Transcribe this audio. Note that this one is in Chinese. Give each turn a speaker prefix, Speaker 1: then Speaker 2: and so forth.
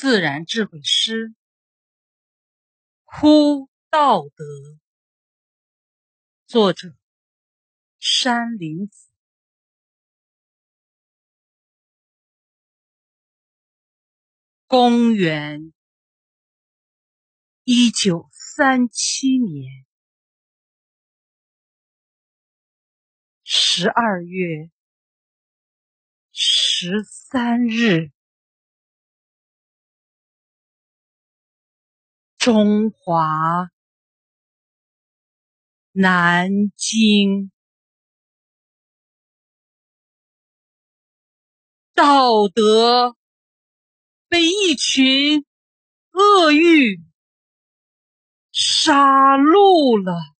Speaker 1: 自然智慧诗，呼道德，作者山林子。公元一九三七年十二月十三日。中华南京，道德被一群恶欲杀戮了。